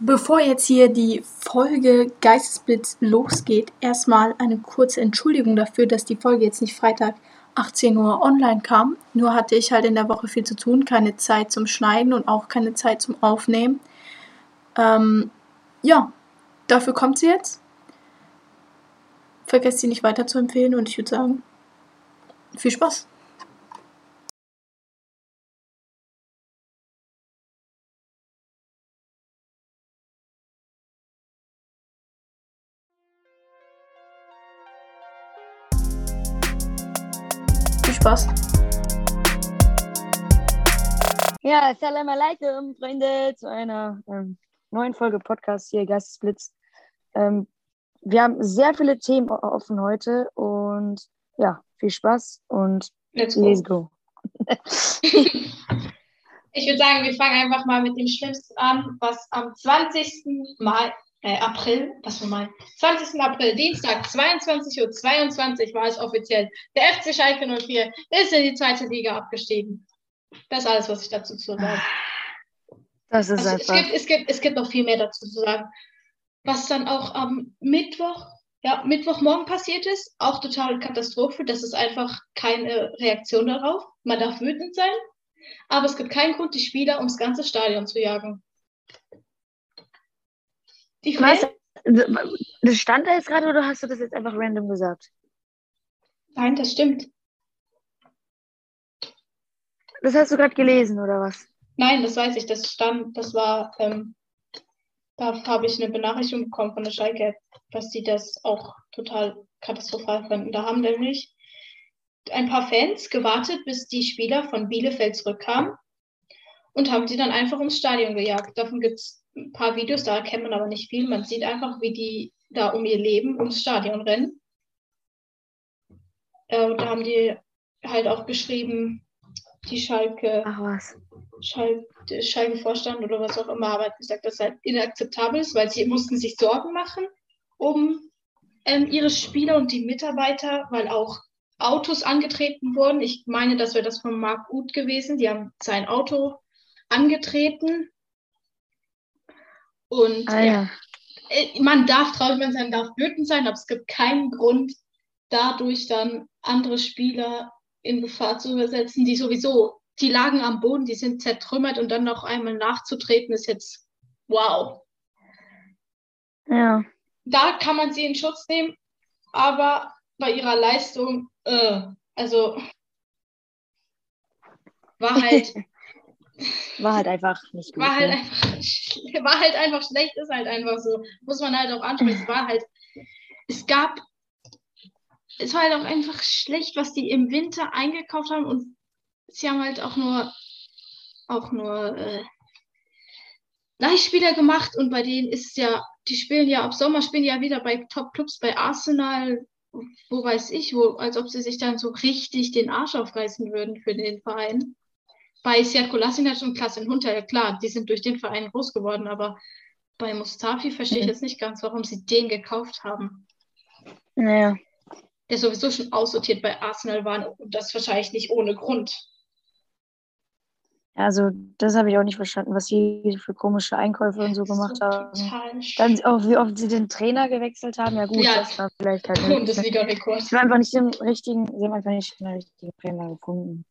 Bevor jetzt hier die Folge Geistesblitz losgeht, erstmal eine kurze Entschuldigung dafür, dass die Folge jetzt nicht Freitag 18 Uhr online kam. Nur hatte ich halt in der Woche viel zu tun, keine Zeit zum Schneiden und auch keine Zeit zum Aufnehmen. Ähm, ja, dafür kommt sie jetzt. Vergesst sie nicht weiter zu empfehlen und ich würde sagen, viel Spaß. Spaß. Ja, Salam alaikum, Freunde, zu einer ähm, neuen Folge Podcast hier, Geistesblitz. Ähm, wir haben sehr viele Themen offen heute und ja, viel Spaß und Let's go. let's go. Ich würde sagen, wir fangen einfach mal mit dem Schlimmsten an, was am 20. Mai, äh, April, was für mal, 20. April, Dienstag, 22.22 Uhr 22 war es offiziell. Der FC Schalke 04 ist in die zweite Liga abgestiegen. Das ist alles, was ich dazu zu sagen. Das ist Also es, einfach. gibt, es, gibt, es gibt noch viel mehr dazu zu sagen. Was dann auch am Mittwoch, ja, Mittwochmorgen passiert ist, auch total Katastrophe. Das ist einfach keine Reaktion darauf. Man darf wütend sein, aber es gibt keinen Grund, die Spieler ums ganze Stadion zu jagen. Die Was? Fans? Das stand da jetzt gerade oder hast du das jetzt einfach random gesagt? Nein, das stimmt. Das hast du gerade gelesen oder was? Nein, das weiß ich. Das stand, das war, ähm, da habe ich eine Benachrichtigung bekommen von der Schalke, dass die das auch total katastrophal fanden. Da haben nämlich ein paar Fans gewartet, bis die Spieler von Bielefeld zurückkamen und haben sie dann einfach ums Stadion gejagt. Davon gibt es ein paar Videos, da erkennt man aber nicht viel. Man sieht einfach, wie die da um ihr Leben ums Stadion rennen. Äh, und da haben die halt auch geschrieben, die Schalke Ach was. Schal der Schalke-Vorstand oder was auch immer aber gesagt, dass es halt inakzeptabel ist, weil sie mussten sich Sorgen machen um ähm, ihre Spieler und die Mitarbeiter, weil auch Autos angetreten wurden. Ich meine, das wäre das von Marc Uth gewesen. Die haben sein Auto angetreten. Und Ah ja, ja. äh, man darf traurig sein, darf wütend sein, aber es gibt keinen Grund, dadurch dann andere Spieler in Gefahr zu versetzen, die sowieso, die lagen am Boden, die sind zertrümmert und dann noch einmal nachzutreten, ist jetzt wow. Ja. Da kann man sie in Schutz nehmen, aber bei ihrer Leistung, äh, also war halt, War halt einfach nicht gut. war halt ne? einfach, war halt einfach schlecht, ist halt einfach so. Muss man halt auch ansprechen. Es war halt, es gab, es war halt auch einfach schlecht, was die im Winter eingekauft haben und sie haben halt auch nur, auch nur äh, Leihspieler gemacht und bei denen ist es ja, die spielen ja ab Sommer, spielen ja wieder bei Top-Clubs, bei Arsenal, wo weiß ich, wo, als ob sie sich dann so richtig den Arsch aufreißen würden für den Verein. Bei Seat Kolasinac und Klassen Hunter, ja klar, die sind durch den Verein groß geworden, aber bei Mustafi verstehe ich Mhm. jetzt nicht ganz, warum sie den gekauft haben. Naja. Der sowieso schon aussortiert bei Arsenal war und das wahrscheinlich nicht ohne Grund. Also, das habe ich auch nicht verstanden, was die für komische Einkäufe und so gemacht so haben. Dann auch, wie oft sie den Trainer gewechselt haben. Ja, gut, Ja. das war vielleicht halt. Bundesliga-Rekord. Sie haben einfach nicht den richtigen, sie haben einfach nicht den richtigen Trainer gefunden.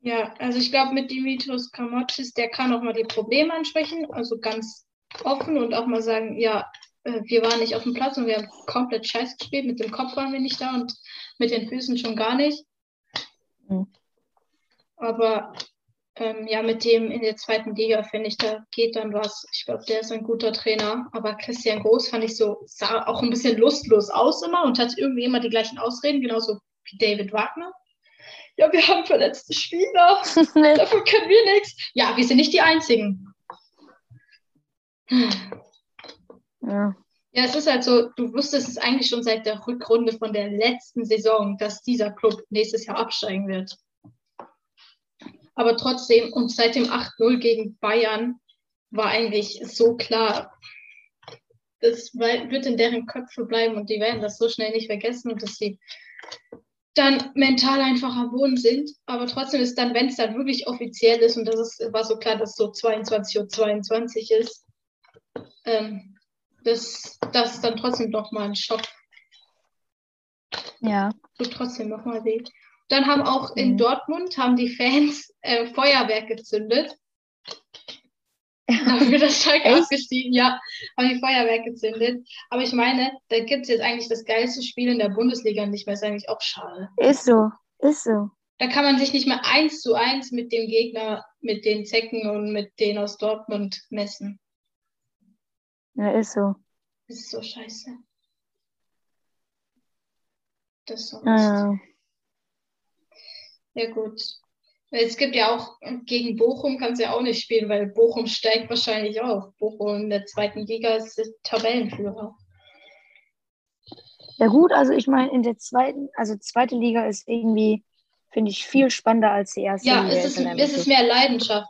Ja, also ich glaube, mit Dimitrios Kamotschis, der kann auch mal die Probleme ansprechen, also ganz offen und auch mal sagen, ja, äh, wir waren nicht auf dem Platz und wir haben komplett scheiß gespielt, mit dem Kopf waren wir nicht da und mit den Füßen schon gar nicht. Mhm. Aber ähm, ja, mit dem in der zweiten Liga, finde ich, da geht dann was. Ich glaube, der ist ein guter Trainer. Aber Christian Groß fand ich so, sah auch ein bisschen lustlos aus immer und hat irgendwie immer die gleichen Ausreden, genauso wie David Wagner. Ja, wir haben verletzte Spieler. Dafür können wir nichts. Ja, wir sind nicht die Einzigen. ja. Ja, es ist halt so, du wusstest es eigentlich schon seit der Rückrunde von der letzten Saison, dass dieser Club nächstes Jahr absteigen wird. Aber trotzdem, und seit dem 8-0 gegen Bayern war eigentlich so klar, das wird in deren Köpfe bleiben und die werden das so schnell nicht vergessen und dass sie dann mental einfach am Boden sind. Aber trotzdem ist dann, wenn es dann wirklich offiziell ist, und das ist, war so klar, dass es so 22.22 Uhr 22 ist, ähm, das, das ist dann trotzdem noch mal ein Schock. Ja. Tut trotzdem noch mal weh. Dann haben auch in Mhm. Dortmund haben die Fans äh, Feuerwerk gezündet. Dafür das Schalke Echt? abgestiegen, ja, haben die Feuerwerk gezündet. Aber ich meine, da gibt es jetzt eigentlich das geilste Spiel in der Bundesliga nicht mehr. Ist eigentlich auch schade. Ist so. Ist so. Da kann man sich nicht mehr eins zu eins mit dem Gegner, mit den Zecken und mit denen aus Dortmund messen. Ja, ist so. Das ist so scheiße. Das ist so Mist. Ja. Ja, gut. Es gibt ja auch gegen Bochum kannst du ja auch nicht spielen, weil Bochum steigt wahrscheinlich auf. Bochum in der zweiten Liga ist Tabellenführer. Ja gut, also ich meine, in der zweiten, also zweite Liga ist irgendwie, finde ich, viel spannender als die erste Ja, Liga. es ist, es ist mehr Leidenschaft.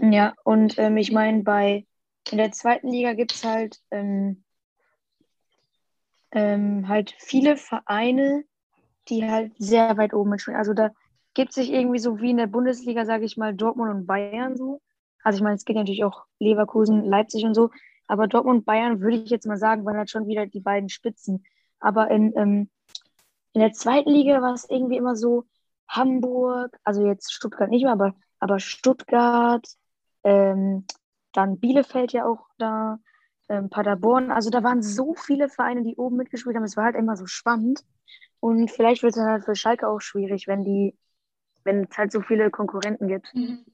Ja, und ähm, ich meine, bei in der zweiten Liga gibt es halt ähm, ähm, halt viele Vereine, die halt sehr weit oben mitspielen. Also da gibt sich irgendwie so wie in der Bundesliga, sage ich mal, Dortmund und Bayern so. Also ich meine, es geht natürlich auch Leverkusen, Leipzig und so, aber Dortmund und Bayern würde ich jetzt mal sagen, waren halt schon wieder die beiden Spitzen. Aber in, ähm, in der zweiten Liga war es irgendwie immer so, Hamburg, also jetzt Stuttgart nicht mehr, aber, aber Stuttgart, ähm, dann Bielefeld ja auch da, ähm, Paderborn. Also da waren so viele Vereine, die oben mitgespielt haben. Es war halt immer so spannend. Und vielleicht wird es dann halt für Schalke auch schwierig, wenn die, wenn es halt so viele Konkurrenten gibt. Mhm.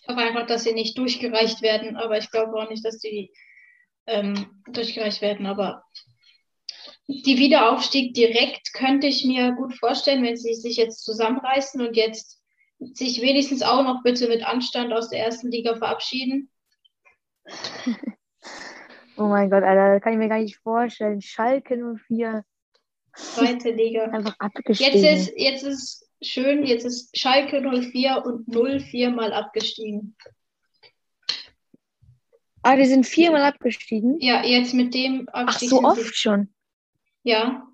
Ich hoffe einfach, dass sie nicht durchgereicht werden, aber ich glaube auch nicht, dass die ähm, durchgereicht werden. Aber die Wiederaufstieg direkt könnte ich mir gut vorstellen, wenn sie sich jetzt zusammenreißen und jetzt sich wenigstens auch noch bitte mit Anstand aus der ersten Liga verabschieden. Oh mein Gott, Alter, das kann ich mir gar nicht vorstellen. Schalke 04 Zweite Liga. einfach Jetzt abgestiegen. ist, jetzt ist schön, jetzt ist Schalke 04 und 04 mal abgestiegen. ah, die sind viermal abgestiegen. Ja, jetzt mit dem Ach, Abstieg so sind oft schon. ja,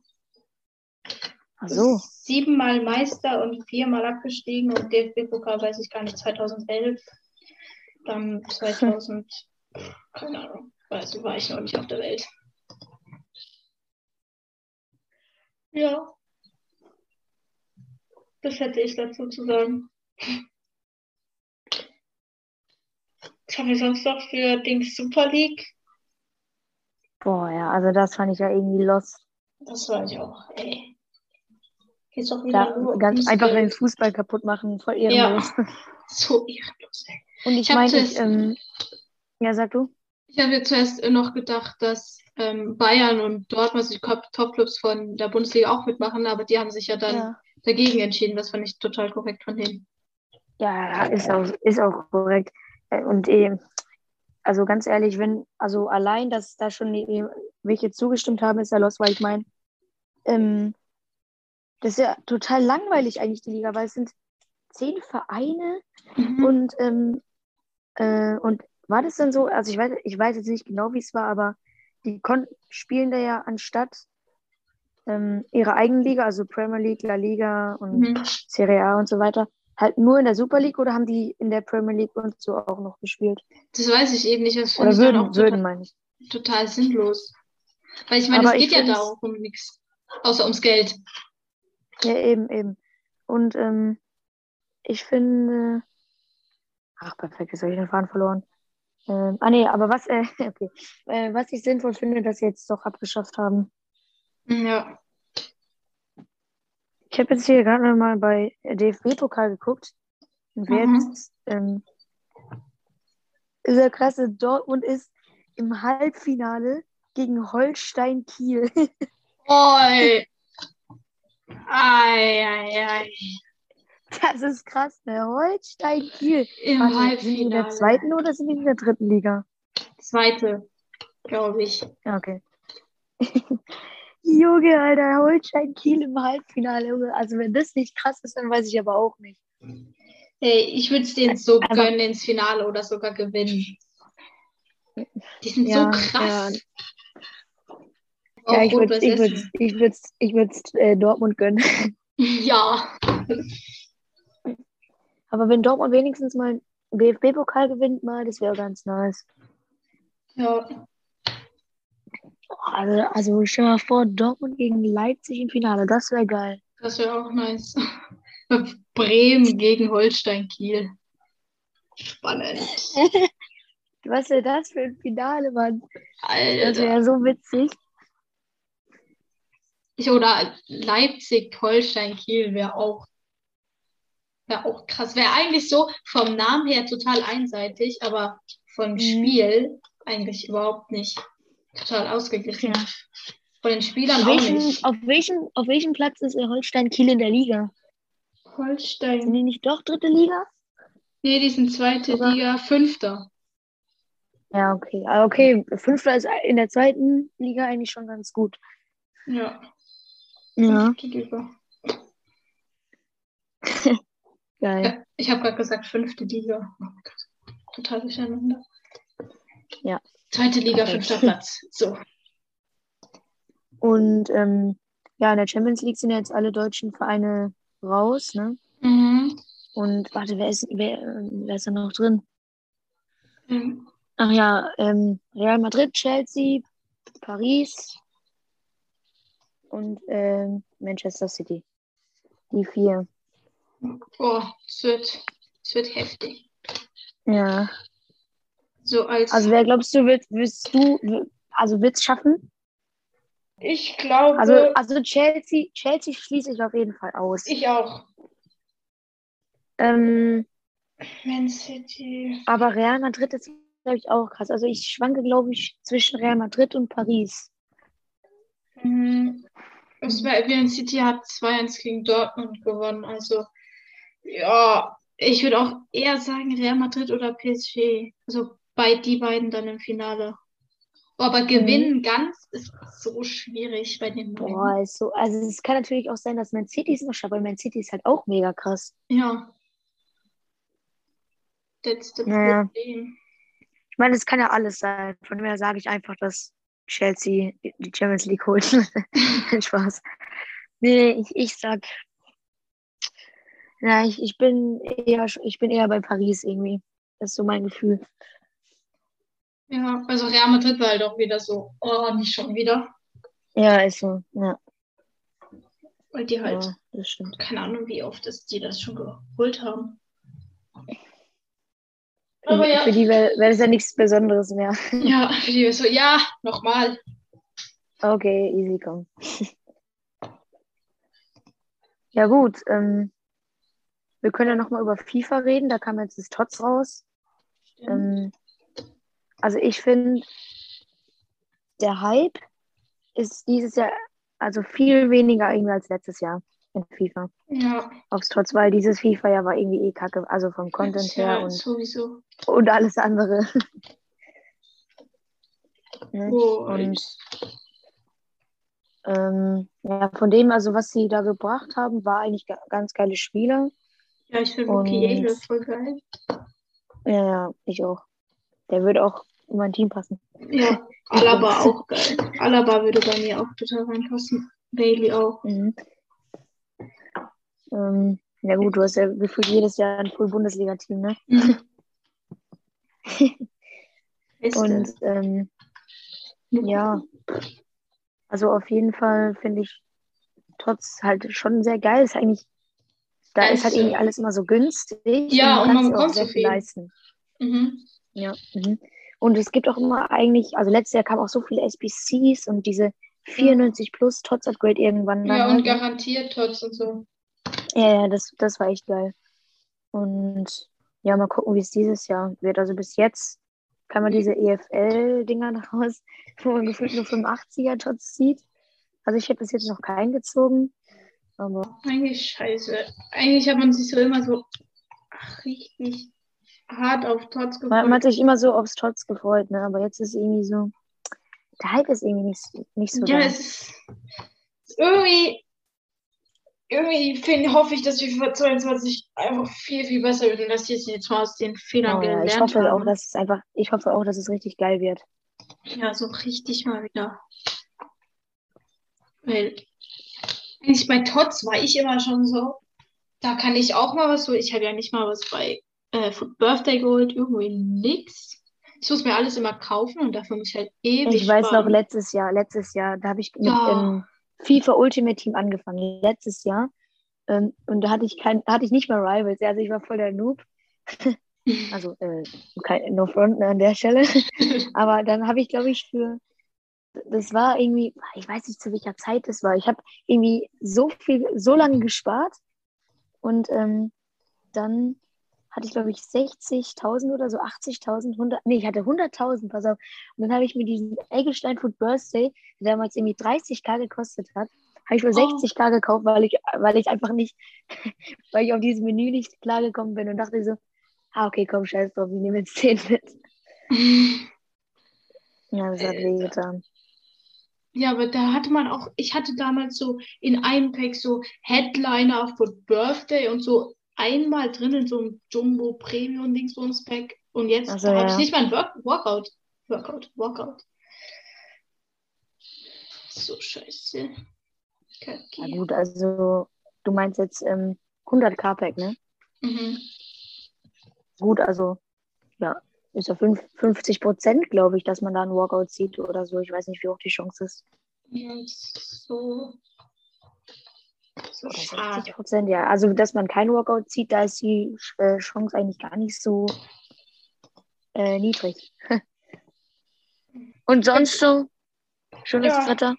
Ach so. siebenmal Meister und viermal abgestiegen und DFB-Pokal weiß ich gar nicht, 2011, dann 2000, keine Ahnung, weiß, war ich noch nicht auf der Welt. Ja, das hätte ich dazu zu sagen. Was haben wir sonst noch für Dings Super League? Boah, ja, also das fand ich ja irgendwie lost. Das weiß ich auch, ey. Geht's doch wieder Ja, nur ganz einfach den. Fußball kaputt machen, voll ehrenlos. So ehrenlos, ey. Und ich Ich meine, ich, ähm, ja, sag du? Ich habe jetzt zuerst noch gedacht, dass ähm, Bayern und Dortmund, also die Top- Top-Clubs von der Bundesliga auch mitmachen, aber die haben sich ja dann Ja. dagegen entschieden. Das fand ich total korrekt von denen. Ja, ist auch, ist auch korrekt. Äh, Und eh, also ganz ehrlich, wenn, also allein, dass da schon die, welche zugestimmt haben, ist ja los, weil ich meine, ähm, das ist ja total langweilig eigentlich, die Liga, weil es sind zehn Vereine Mhm. und, ähm, äh, und war das dann so, also ich weiß, ich weiß jetzt nicht genau, wie es war, aber die kon spielen da ja anstatt ähm, ihrer eigenen Liga, also Premier League, La Liga und Mhm. Serie A und so weiter, halt nur in der Super League oder haben die in der Premier League und so auch noch gespielt? Das weiß ich eben nicht. Das Oder würden, auch würden total, meine ich. total sinnlos. Weil ich meine, Aber es geht ja da auch um nichts. Außer ums Geld. Ja, eben, eben. Und ähm, ich finde. Ach, perfekt, jetzt habe ich den Faden verloren. Ähm, ah, nee, aber was, äh, okay. Äh, was ich sinnvoll finde, dass sie jetzt doch abgeschafft haben. Ja. Ich habe jetzt hier gerade mal bei DFB-Pokal geguckt. Und wer Mhm. jetzt, ähm, ist ja klasse, Dortmund ist im Halbfinale gegen Holstein Kiel. Oi. Ei, ei, ei. Das ist krass, ne? Holstein Kiel. Im Warte, sind die in der zweiten oder sind die in der dritten Liga? Zweite, glaube ich. Ja, Okay. Junge, Alter, Holstein Kiel im Halbfinale. Junge. Also wenn das nicht krass ist, dann weiß ich aber auch nicht. Ey, ich würde es denen so Einfach- gönnen ins Finale oder sogar gewinnen. Die sind Ja, so krass. Auch Ja, ich würde Rot-Weiß ich würd's, ich würd's, ich würd's, äh, Dortmund gönnen. Ja. Aber wenn Dortmund wenigstens mal BFB-Pokal gewinnt mal, das wäre ganz nice. Ja, Also, also stell mal vor, Dortmund gegen Leipzig im Finale, das wäre geil. das wäre auch nice. Bremen gegen Holstein Kiel. Spannend. Was wäre das für ein Finale, Mann? Das Alter. wäre so witzig. Ich, oder Leipzig, Holstein, Kiel wäre auch, wäre auch krass. Wäre eigentlich so vom Namen her total einseitig, aber vom Mhm. Spiel eigentlich überhaupt nicht. Total ausgeglichen. Ja. Von den Spielern Auf auch welchem, nicht. auf, welchem, auf welchem Platz ist Holstein Kiel in der Liga? Sind Holstein. die nicht doch dritte Liga? Nee, die sind zweite Oder? Liga, Fünfter. Ja, okay. Aber okay, Fünfter ist in der zweiten Liga eigentlich schon ganz gut. Ja, Ja. geil. Ich habe gerade gesagt fünfte Liga. Oh. Total durcheinander. Ja. Zweite Liga, Okay. fünfter Platz. So. Und ähm, ja, in der Champions League sind ja jetzt alle deutschen Vereine raus, ne? Mhm. Und warte, wer ist, wer, ähm, wer ist da noch drin? Ähm, Ach ja, ähm, Real Madrid, Chelsea, Paris und ähm, Manchester City. Die vier. Boah, es wird, es wird heftig. Ja. So als Also wer glaubst du, willst, willst du, also wird's schaffen? ich glaube, Also, also Chelsea, Chelsea schließe ich auf jeden Fall aus. ich auch. Ähm, Man City. aber Real Madrid ist, glaube ich, auch krass. Also ich schwanke, glaube ich, zwischen Real Madrid und Paris. Mhm. Es war, Man City hat 2-1 gegen Dortmund gewonnen. Also, ja, ich würde auch eher sagen Real Madrid oder PSG. Also bei die beiden dann im Finale. Boah, aber gewinnen ganz ist so schwierig bei den beiden. Boah, ist so. Also es kann natürlich auch sein, dass Man City es noch schafft, weil Man City ist halt auch mega krass. Ja. Das ist das Naja. Problem. Ich meine, es kann ja alles sein. Von dem her sage ich einfach, dass Chelsea die Champions League holt. Spaß. Nee, ich, ich sag. Ja, ich, ich bin eher ich bin eher bei Paris irgendwie. Das ist so mein Gefühl. Ja, also Real Madrid war halt auch wieder so, oh, nicht schon wieder. Ja, ist so. Ja, Weil die halt, ja das stimmt. keine Ahnung, wie oft das, die das schon geholt haben. Für, Aber ja. für die wäre wär das ja nichts Besonderes mehr. Ja, für die so, ja, nochmal. Okay, easy komm. Ja gut, ähm, wir können ja nochmal über FIFA reden. Da kam jetzt das Tots raus. Ähm, also ich finde, der Hype ist dieses Jahr also viel weniger irgendwie als letztes Jahr in FIFA. Ja, Aufs Trotz, weil dieses FIFA ja war irgendwie eh kacke, also vom Content ja, her und, sowieso. und alles andere. ne? Oh, Und ähm, ja, von dem, also was sie da gebracht haben, war eigentlich ga- ganz geile Spieler. Ja, ich finde und- Mukiele voll geil. Ja, ja, ich auch. Der würde auch in mein Team passen. Ja, Alaba auch geil. Alaba würde bei mir auch total reinpassen. Bailey auch. Mhm. Ähm, ja gut, du hast ja gefühlt jedes Jahr ein Full-Bundesliga-Team, ne? Beste. Und ähm, ja, also auf jeden Fall finde ich trotz halt schon sehr geil. Ist eigentlich, da ist halt irgendwie alles immer so günstig. Ja, und man sich auch bekommt sehr so viel leisten. Mhm. Ja. Mhm. Und es gibt auch immer eigentlich, also letztes Jahr kamen auch so viele SBCs und diese 94 plus Tots Upgrade irgendwann Ja, und ne? garantiert Tots und so. Ja, ja, das, das war echt geil. Und ja, mal gucken, wie es dieses Jahr wird. Also bis jetzt kann man diese EFL-Dinger noch raus, wo man gefühlt nur 85er-Tots sieht. Also ich habe bis jetzt noch keinen gezogen. Aber Eigentlich scheiße. Eigentlich hat man sich so immer so ach, richtig hart auf Tots man, man gefreut. hat sich immer so aufs Tots gefreut, ne? Aber jetzt ist irgendwie so, der Hype ist irgendwie nicht, nicht so Ja, da. es ist, irgendwie, irgendwie find, hoffe ich, dass wir für 22 einfach viel, viel besser wird und dass die jetzt mal aus den Fehlern Oh, ja, gelernt ich hoffe haben. auch, dass es einfach, ich hoffe auch, dass es richtig geil wird. Ja, so richtig mal wieder. Weil eigentlich bei Tots war ich immer schon so, da kann ich auch mal was so. Ich habe ja nicht mal was bei äh, Birthday geholt, irgendwie nix. Ich muss mir alles immer kaufen und dafür muss ich halt ewig Ich weiß noch, sparen. letztes Jahr, letztes Jahr, da habe ich mit Ja. ähm, FIFA Ultimate Team angefangen. Letztes Jahr. Ähm, und da hatte ich kein, hatte ich nicht mal Rivals. Also ich war voll der Noob. Also äh, kein, no front ne, an der Stelle. Aber dann habe ich, glaube ich, für, das war irgendwie, ich weiß nicht, zu welcher Zeit das war. Ich habe irgendwie so viel, so lange gespart und ähm, dann hatte ich, glaube ich, 60.000 oder so, 80.000, 100, nee, ich hatte 100.000, pass auf. Und dann habe ich mir diesen Eggestein Food Birthday, der damals irgendwie 30k gekostet hat, habe ich für Oh. 60k gekauft, weil ich, weil ich einfach nicht, weil ich auf dieses Menü nicht klargekommen bin und dachte so, ah, okay, komm, scheiß drauf, ich nehme jetzt 10 mit. Ja, das hat Alter. wehgetan. Ja, aber da hatte man auch, ich hatte damals so in einem Pack so Headliner für Birthday und so einmal drin in so einem Jumbo Premium Dingsbums Pack und jetzt Ach so, da habe ja. ich nicht mal ein Work Workout. Workout, Workout. So scheiße. Kacke. Ja, gut, also du meinst jetzt ähm, 100k Pack, ne? Mhm. Gut, also ja, ist ja fünf- 50 Prozent, glaube ich, dass man da einen Walkout sieht oder so. Ich weiß nicht, wie hoch die Chance ist. Ja, so, so Oder 60 schade. Prozent, ja. Also, dass man keinen Walkout sieht, da ist die äh, Chance eigentlich gar nicht so äh, niedrig. Und sonst so? Schönes Ja. Wetter.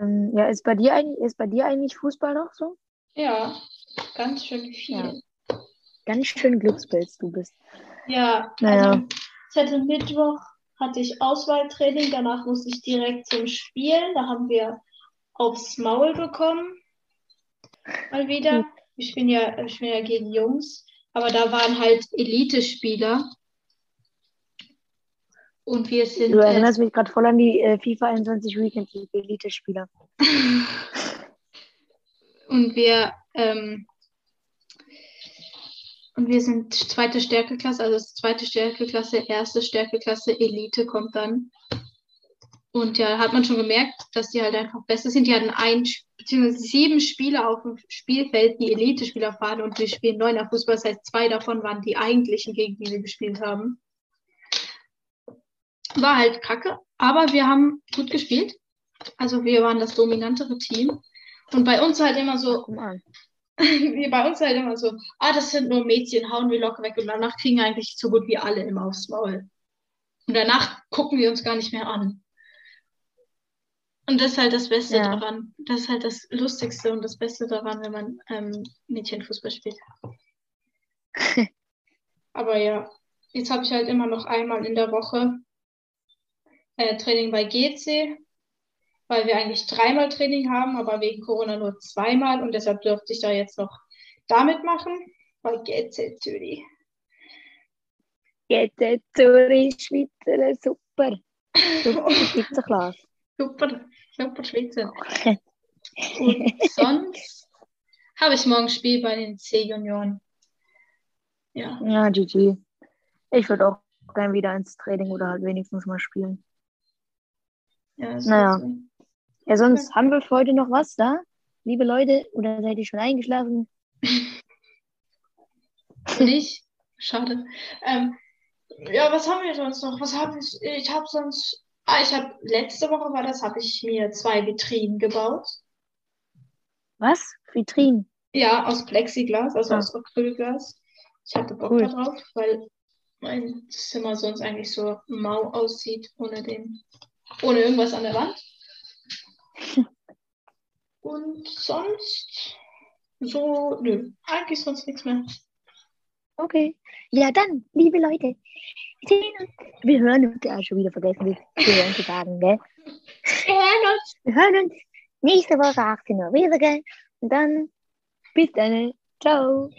Ähm, ja, ist bei dir eigentlich, ist bei dir eigentlich Fußball noch so? Ja, ganz schön viel. Ganz schön Glückspilz du bist. Ja, Naja. also ich hatte Mittwoch hatte ich Auswahltraining, danach musste ich direkt zum Spielen. Da haben wir aufs Maul bekommen. Mal wieder. Ich bin ja, ich bin ja gegen Jungs, aber da waren halt Elite-Spieler. Und wir sind Du äh, erinnerst mich gerade voll an die äh, FIFA 21 Weekend Elite-Spieler. und wir ähm, und wir sind zweite Stärkeklasse, also zweite Stärkeklasse, erste Stärkeklasse, Elite kommt dann. Und ja, hat man schon gemerkt, dass die halt einfach besser sind. Die hatten ein, beziehungsweise sieben Spieler auf dem Spielfeld, die Elite-Spieler fahren und wir spielen neuner Fußball. Das heißt, zwei davon waren die eigentlichen, gegen die wir gespielt haben. War halt kacke, aber wir haben gut gespielt. Also wir waren das dominantere Team. Und bei uns halt immer so. wie bei uns halt immer so, ah, das sind nur Mädchen, hauen wir locker weg. Und danach kriegen eigentlich so gut wie alle immer aufs Maul. Und danach gucken wir uns gar nicht mehr an. Und das ist halt das Beste Ja. daran. Das ist halt das Lustigste und das Beste daran, wenn man ähm, Mädchenfußball spielt. Aber ja, jetzt habe ich halt immer noch einmal in der Woche äh, Training bei GC, weil wir eigentlich dreimal Training haben, aber wegen Corona nur zweimal und deshalb dürfte ich da jetzt noch damit machen, bei GC Zürich. Äh, Zürich, Schweizer, super. Super, Schweizer Klasse. Super, super Schweizer. Und sonst habe ich morgen Spiel bei den C-Junioren. Ja, Ja, GG. Ich würde auch gern wieder ins Training oder halt wenigstens mal spielen. ja, Naja. so. Ja, sonst haben wir für heute noch was da? Liebe Leute, oder seid ihr schon eingeschlafen? Nicht? Schade. Ähm, ja, was haben wir sonst noch? Was habe ich? Ich habe sonst. Ah, ich habe letzte Woche war das, habe ich mir zwei Vitrinen gebaut. Was? Vitrinen. Ja, aus Plexiglas, also Ah. aus Acrylglas. Ich hatte Bock Cool. darauf, weil mein Zimmer sonst eigentlich so mau aussieht, ohne den, ohne irgendwas an der Wand. Und sonst so, nö, eigentlich sonst nichts mehr. Okay. Ja, dann, liebe Leute, wir sehen uns. Wir hören uns. Ja, schon wieder vergessen, wir wir hören zu sagen, gell? Wir hören uns. Wir hören uns nächste Woche 18 Uhr wieder, gell? Und dann bis dann. Ciao.